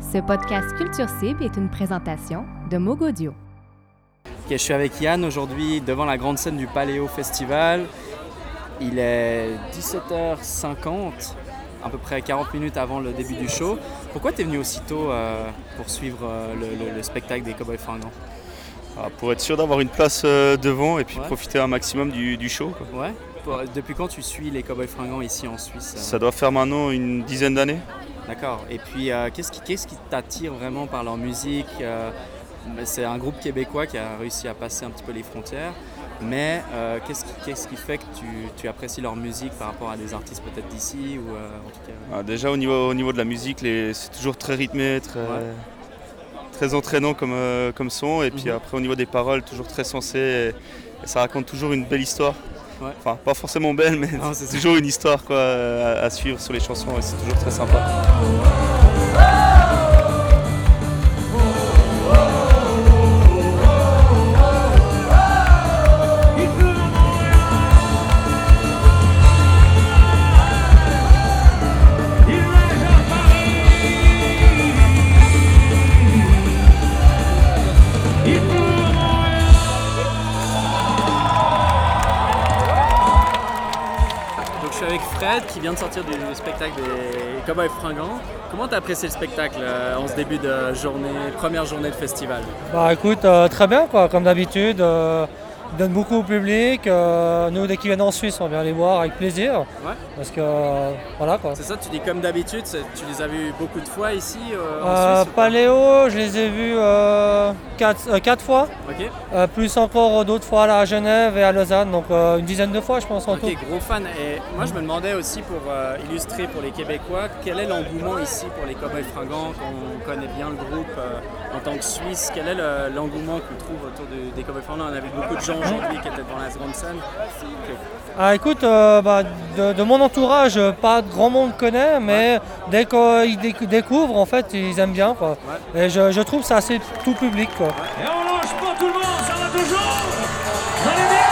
Ce podcast Culture Cible est une présentation de Mogodio. Je suis avec Yann aujourd'hui devant la grande scène du Paléo Festival. Il est 17h50, à peu près 40 minutes avant le début du show. Pourquoi tu es venu aussitôt euh, pour suivre euh, le, le- le spectacle des Cowboys Fringants? Ah, pour être sûr d'avoir une place euh, devant et puis Ouais. profiter un maximum du, du show. quoi. Ouais Depuis quand tu suis les Cowboys Fringants ici en Suisse euh? Ça doit faire maintenant une dizaine d'années. D'accord. Et puis, euh, qu'est-ce qui, qu'est-ce qui t'attire vraiment par leur musique Euh, C'est un groupe québécois qui a réussi à passer un petit peu les frontières. Mais euh, qu'est-ce, qui, qu'est-ce qui fait que tu, tu apprécies leur musique par rapport à des artistes peut-être d'ici ou en tout cas? Ah, déjà au niveau, au niveau de la musique, les- c'est toujours très rythmé, très, Ouais. très entraînant comme, comme son. Et puis Mhm. après au niveau des paroles, toujours très sensé. Et, et ça raconte toujours une belle histoire. Ouais. Enfin, pas forcément belle, mais c'est c'est toujours une histoire quoi, à, à suivre sur les chansons et c'est toujours très sympa. Avec Fred qui vient de sortir du spectacle des Cowboys Fringants. Comment t'as apprécié le spectacle euh, en ce début de journée, première journée de festival? Bah écoute, euh, très bien quoi, comme d'habitude. Ils donnent beaucoup au public. euh, nous, dès qu'ils viennent en Suisse, on vient les voir avec plaisir. Ouais. Parce que euh, voilà quoi. C'est ça, tu dis comme d'habitude, tu les as vus beaucoup de fois ici euh, en Suisse Paléo, je les ai vus euh, quatre, quatre fois, plus encore d'autres fois là, à Genève et à Lausanne, donc une dizaine de fois je pense en tout. ok, gros fan. Et moi je me demandais aussi pour illustrer pour les Québécois, quel est l'engouement ici pour les Cowboys Fringants, qu'on connaît bien le groupe en tant que Suisse, quel est le- l'engouement qu'on trouve autour de- des Cowboys Fringants? On a vu beaucoup de gens aujourd'hui qui étaient devant la grande scène. Ah écoute, euh, bah, de, de mon entourage, euh, pas grand monde connaît, mais dès qu'ils déc- découvrent, en fait, ils aiment bien quoi. Et je, je trouve ça assez tout public quoi. Et on lâche pas tout le monde, ça va toujours Vous allez bien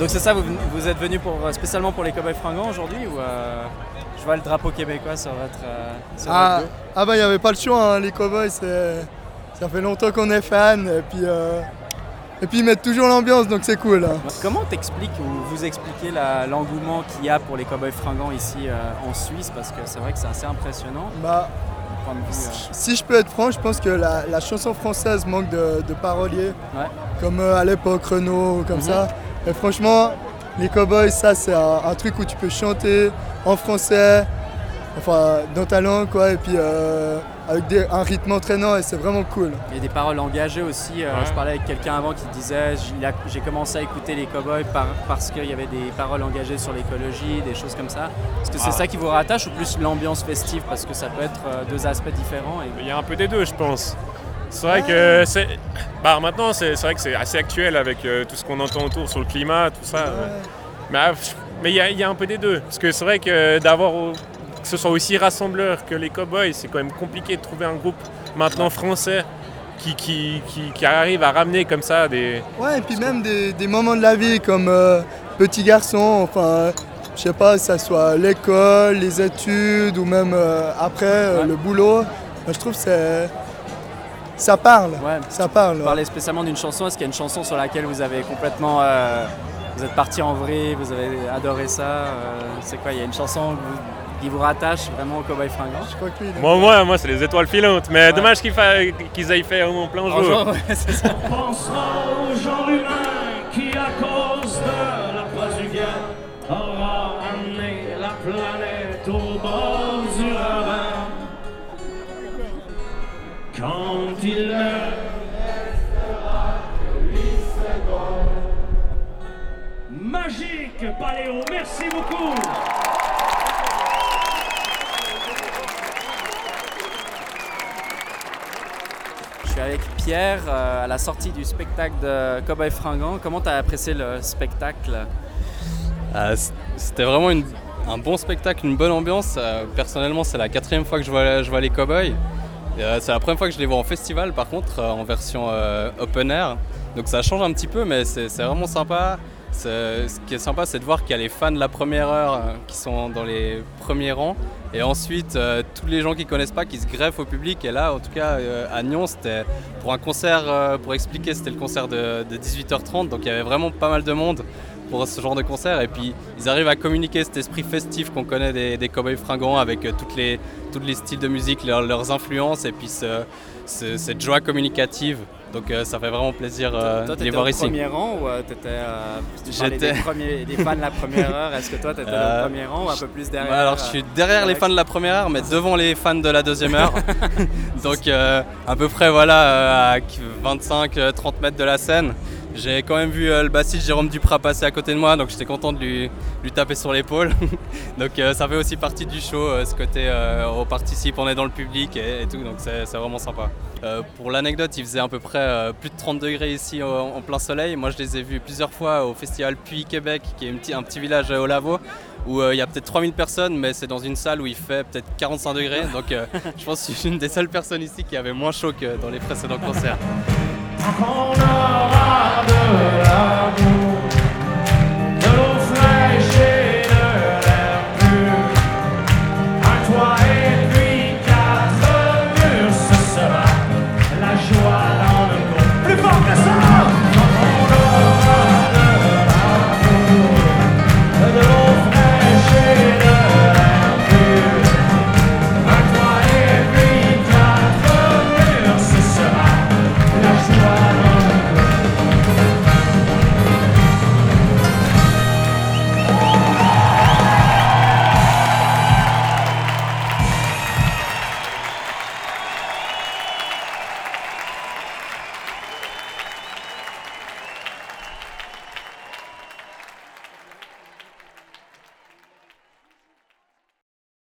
Donc c'est ça, vous, vous êtes venu pour, euh, spécialement pour les Cowboys Fringants aujourd'hui ou euh, je vois le drapeau québécois sur votre, euh, sur Ah, votre dos? ah bah il n'y avait pas le choix, hein, les Cowboys, ça fait longtemps qu'on est fans et puis, euh, et puis ils mettent toujours l'ambiance donc c'est cool. hein. Comment t'expliques ou vous expliquez l'engouement qu'il y a pour les Cowboys Fringants ici en Suisse? Parce que c'est vrai que c'est assez impressionnant Bah, si je peux être franc, je pense que la, la chanson française manque de, de paroliers, Ouais. comme euh, à l'époque Renault ou comme Mhm. ça. Et franchement, les Cowboys, ça c'est un, un truc où tu peux chanter en français, enfin dans ta langue quoi, et puis euh, avec des- un rythme entraînant et c'est vraiment cool. Il y a des paroles engagées aussi. euh, Je parlais avec quelqu'un avant qui disait j'ai commencé à écouter les Cowboys par- parce qu'il y avait des paroles engagées sur l'écologie, des choses comme ça. Est-ce que c'est Ah. ça qui vous rattache ou plus l'ambiance festive parce que ça peut être euh, deux aspects différents et- Il y a un peu des deux, je pense. C'est vrai que c'est. Bah, maintenant, c'est vrai que c'est assez actuel avec euh, tout ce qu'on entend autour sur le climat, tout ça. euh. Mais ah, mais il y, y a un peu des deux. Parce que c'est vrai que d'avoir. Que ce soit aussi rassembleur que les Cowboys, c'est quand même compliqué de trouver un groupe maintenant français qui, qui, qui, qui arrive à ramener comme ça des. Ouais, et puis même des, des moments de la vie comme euh, petit garçon, enfin, je sais pas, que ça soit l'école, les études ou même euh, après euh, Ouais. le boulot. Je trouve que c'est. Ça parle. Ouais. Ça parle. Vous parlez spécialement d'une chanson. Est-ce qu'il y a une chanson sur laquelle vous avez complètement. euh, vous êtes parti en vrai, vous avez adoré ça euh, C'est quoi Il y a une chanson que vous- qui vous rattache vraiment au Cowboy Fringant? Je crois que lui, Moi, moi, moi c'est les étoiles filantes. Mais Ouais. dommage qu'ils fa- qu'ils aillent faire au plein jour. Bonjour, ouais, c'est ça. Pensera au genre humain qui, à cause de la place du gain, aura amené la planète au bord Quand il meurt, Magique Paléo, merci beaucoup. Je suis avec Pierre euh, à la sortie du spectacle de Cowboy Fringant. Comment tu as apprécié le spectacle? Euh, c- C'était vraiment une- un bon spectacle, une bonne ambiance. Euh, personnellement, c'est la quatrième fois que je vois, je vois les Cowboys. Euh, c'est la première fois que je les vois en festival, par contre, euh, en version euh, open air. Donc ça change un petit peu, mais c'est vraiment sympa. Ce qui est sympa, c'est de voir qu'il y a les fans de la première heure qui sont dans les premiers rangs. Et ensuite, tous les gens qui connaissent pas, qui se greffent au public. Et là, en tout cas, à Nyon, c'était pour un concert, pour expliquer, c'était le concert de 18h30. Donc il y avait vraiment pas mal de monde pour ce genre de concert. Et puis, ils arrivent à communiquer cet esprit festif qu'on connaît des, des Cowboys fringants avec euh, toutes les, tous les styles de musique, leurs, leurs influences et puis ce- ce- cette joie communicative. Donc euh, ça fait vraiment plaisir euh, Toi, de les voir au ici. premier rang ou euh, t'étais, J'étais- des, premiers, des fans de la première heure Est-ce que toi, tu étais Euh, au premier rang ou un peu plus derrière Ouais, alors je suis derrière les fans de la première heure, mais devant les fans de la deuxième heure. Donc à peu près voilà à 25-30 mètres de la scène. J'ai quand même vu euh, le bassiste Jérôme Duprat passer à côté de moi, donc j'étais content de lui, taper sur l'épaule. donc euh, ça fait aussi partie du show, euh, ce côté on participe, on est dans le public et, tout, donc c'est vraiment sympa. Pour l'anecdote, il faisait à peu près plus de 30 degrés ici en, plein soleil. Moi je les ai vus plusieurs fois au festival Puy Québec, qui est un petit, village au Lavaux où il y a peut-être 3000 personnes, mais c'est dans une salle où il fait peut-être 45 degrés. Donc je pense que je suis une des seules personnes ici qui avait moins chaud que dans les précédents concerts qu'on aura de l'amour.